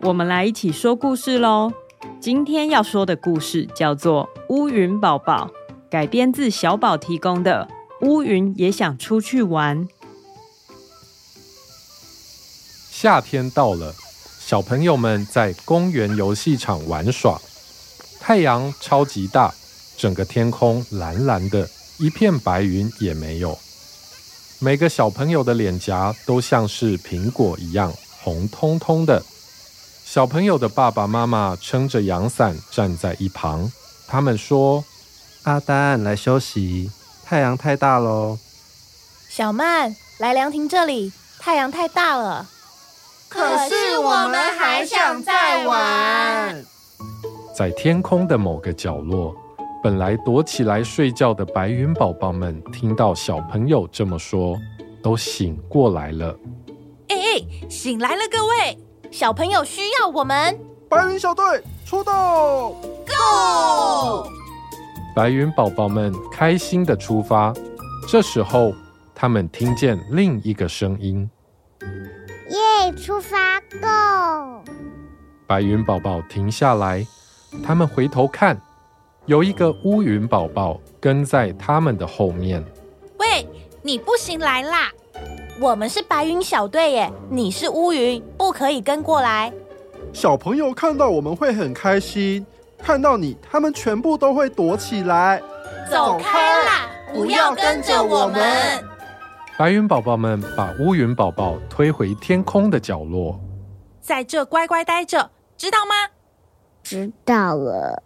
我们来一起说故事喽。今天要说的故事叫做《乌云宝宝》，改编自小宝提供的《乌云也想出去玩》。夏天到了，小朋友们在公园游戏场玩耍。太阳超级大，整个天空蓝蓝的，一片白云也没有。每个小朋友的脸颊都像是苹果一样。红彤彤的，小朋友的爸爸妈妈撑着阳伞站在一旁。他们说：“阿丹，来休息，太阳太大喽。”小曼，来凉亭这里，太阳太大了。可是我们还想再玩。在天空的某个角落，本来躲起来睡觉的白云宝宝们，听到小朋友这么说，都醒过来了。哎哎醒来了，各位小朋友需要我们。白云小队出动，Go！白云宝宝们开心的出发。这时候，他们听见另一个声音：“耶，出发，Go！” 白云宝宝停下来，他们回头看，有一个乌云宝宝跟在他们的后面。喂，你不行来啦！我们是白云小队耶，你是乌云，不可以跟过来。小朋友看到我们会很开心，看到你，他们全部都会躲起来。走开啦，不要跟着我们。白云宝宝们把乌云宝宝推回天空的角落，在这乖乖待着，知道吗？知道了。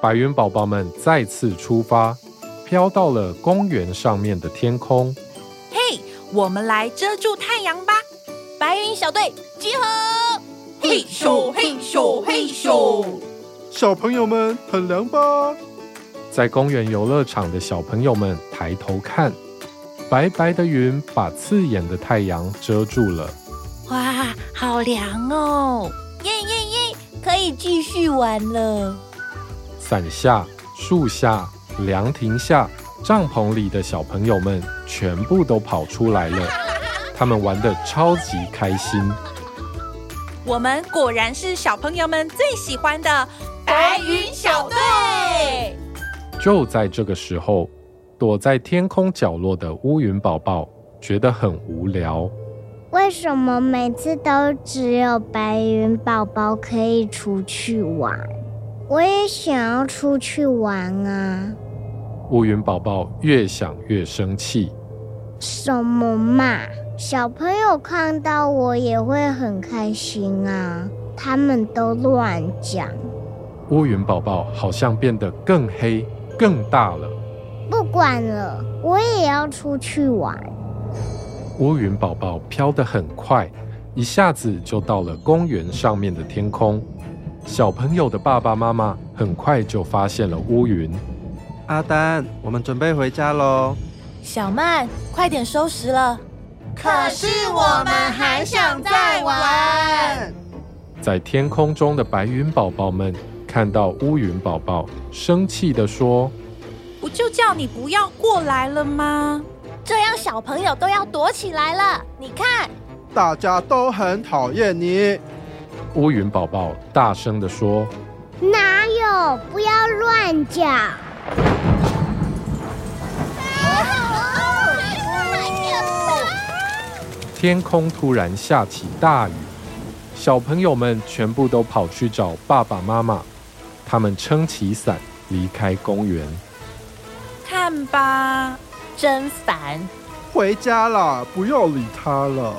白云宝宝们再次出发，飘到了公园上面的天空。我们来遮住太阳吧！白云小队集合！嘿咻嘿咻嘿咻！小朋友们很凉吧？在公园游乐场的小朋友们抬头看，白白的云把刺眼的太阳遮住了。哇，好凉哦！耶耶耶，可以继续玩了。伞下、树下、凉亭下。帐篷里的小朋友们全部都跑出来了，他们玩的超级开心。我们果然是小朋友们最喜欢的白云小队。就在这个时候，躲在天空角落的乌云宝宝觉得很无聊。为什么每次都只有白云宝宝可以出去玩？我也想要出去玩啊！乌云宝宝越想越生气，什么嘛？小朋友看到我也会很开心啊！他们都乱讲。乌云宝宝好像变得更黑、更大了。不管了，我也要出去玩。乌云宝宝飘得很快，一下子就到了公园上面的天空。小朋友的爸爸妈妈很快就发现了乌云。阿丹，我们准备回家喽。小曼，快点收拾了。可是我们还想再玩。在天空中的白云宝宝们看到乌云宝宝，生气地说：“不就叫你不要过来了吗？这样小朋友都要躲起来了。你看，大家都很讨厌你。”乌云宝宝大声地说：“哪有？不要乱讲。”天空突然下起大雨，小朋友们全部都跑去找爸爸妈妈。他们撑起伞离开公园。看吧，真烦！回家啦，不要理他了。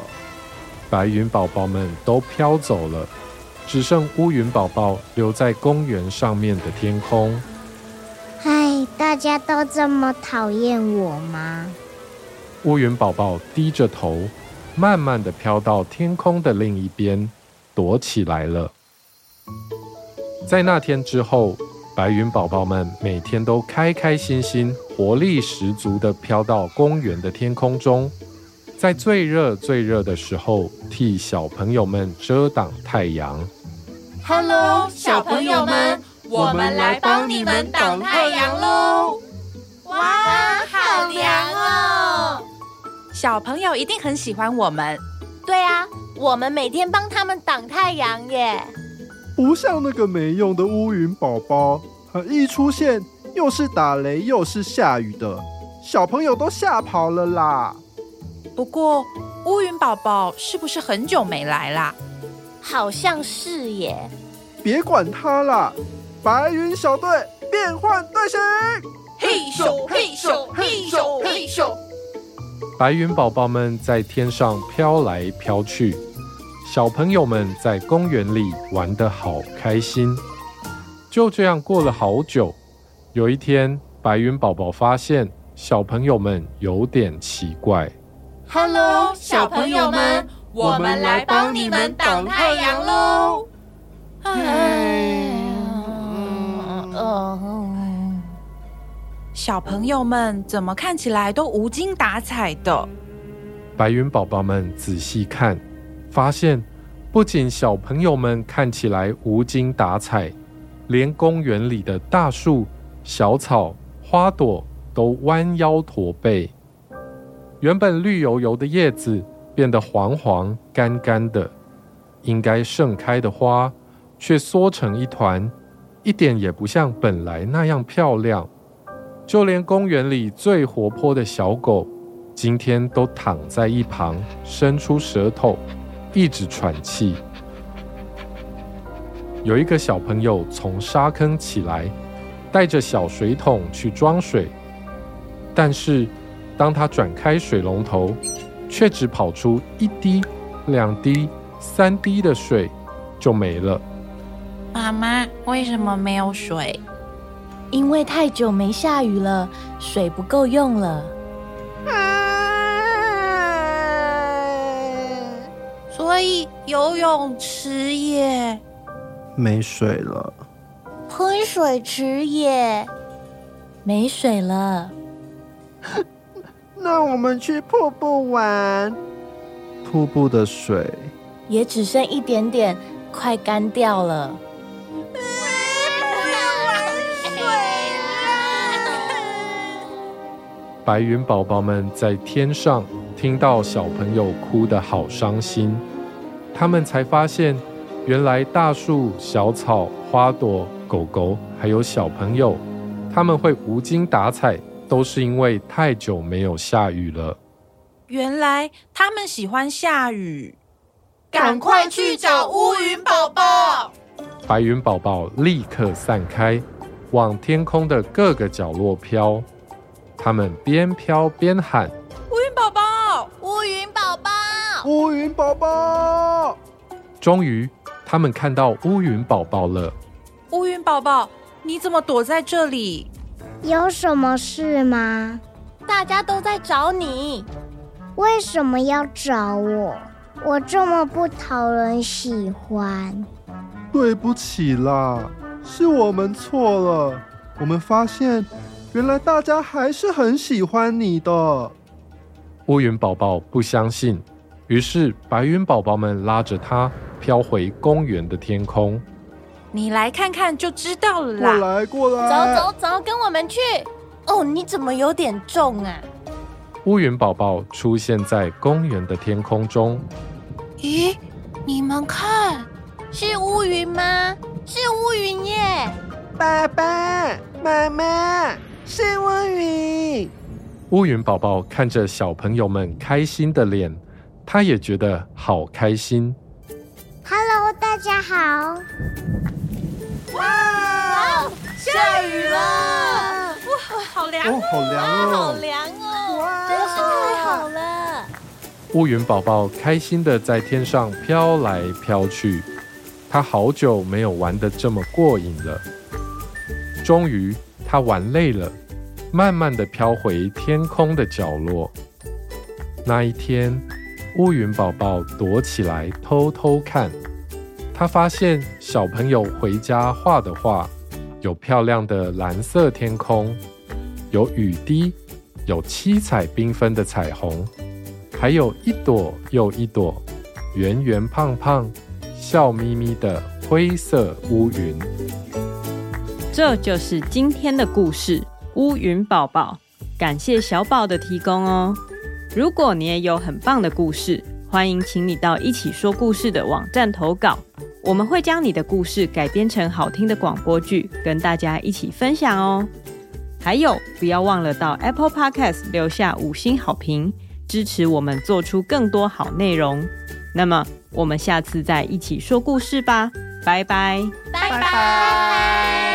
白云宝宝们都飘走了，只剩乌云宝宝留在公园上面的天空。唉，大家都这么讨厌我吗？乌云宝宝低着头。慢慢的飘到天空的另一边，躲起来了。在那天之后，白云宝宝们每天都开开心心、活力十足地飘到公园的天空中，在最热最热的时候替小朋友们遮挡太阳。Hello，小朋友们，我们来帮你们挡太阳喽！小朋友一定很喜欢我们。对啊，我们每天帮他们挡太阳耶。不像那个没用的乌云宝宝，一出现又是打雷又是下雨的，小朋友都吓跑了啦。不过乌云宝宝是不是很久没来啦？好像是耶。别管他啦，白云小队变换队形，嘿咻嘿咻嘿咻嘿咻。白云宝宝们在天上飘来飘去。小朋友们在公园里玩得好开心，就这样过了好久。有一天，白云宝宝发现小朋友们有点奇怪。Hello，小朋友们，我们来帮你们挡太阳喽！小朋友们怎么看起来都无精打采的？白云宝宝们仔细看。发现，不仅小朋友们看起来无精打采，连公园里的大树、小草、花朵都弯腰驼背。原本绿油油的叶子变得黄黄干干的，应该盛开的花却缩成一团，一点也不像本来那样漂亮。就连公园里最活泼的小狗，今天都躺在一旁，伸出舌头。一直喘气。有一个小朋友从沙坑起来，带着小水桶去装水，但是当他转开水龙头，却只跑出一滴、两滴、三滴的水就没了。妈妈，为什么没有水？因为太久没下雨了，水不够用了。所以游泳池也没水了，喷水池也没水了。那我们去瀑布玩，瀑布的水也只剩一点点，快干掉了。白云宝宝们在天上听到小朋友哭得好伤心。他们才发现，原来大树、小草、花朵、狗狗，还有小朋友，他们会无精打采，都是因为太久没有下雨了。原来他们喜欢下雨，赶快去找乌云宝宝！白云宝宝立刻散开，往天空的各个角落飘。他们边飘边喊：“乌云宝宝，乌云宝宝。”乌云宝宝，终于，他们看到乌云宝宝了。乌云宝宝，你怎么躲在这里？有什么事吗？大家都在找你。为什么要找我？我这么不讨人喜欢。对不起啦，是我们错了。我们发现，原来大家还是很喜欢你的。乌云宝宝不相信。于是，白云宝宝们拉着他飘回公园的天空。你来看看就知道了啦。过来，过来，走走走，跟我们去。哦，你怎么有点重啊？乌云宝宝出现在公园的天空中。咦，你们看，是乌云吗？是乌云耶！爸爸妈妈，是乌云。乌云宝宝看着小朋友们开心的脸。他也觉得好开心。Hello，大家好。哇，下雨了！哇，好凉哦，好凉哦，好凉哦！哇，真是太好了。乌云宝宝开心的在天上飘来飘去，他好久没有玩的这么过瘾了。终于，他玩累了，慢慢的飘回天空的角落。那一天。乌云宝宝躲起来偷偷看，他发现小朋友回家画的画，有漂亮的蓝色天空，有雨滴，有七彩缤纷的彩虹，还有一朵又一朵圆圆胖胖、笑眯眯的灰色乌云。这就是今天的故事——乌云宝宝。感谢小宝的提供哦。如果你也有很棒的故事，欢迎请你到一起说故事的网站投稿，我们会将你的故事改编成好听的广播剧，跟大家一起分享哦。还有，不要忘了到 Apple Podcast 留下五星好评，支持我们做出更多好内容。那么，我们下次再一起说故事吧，拜拜，拜拜。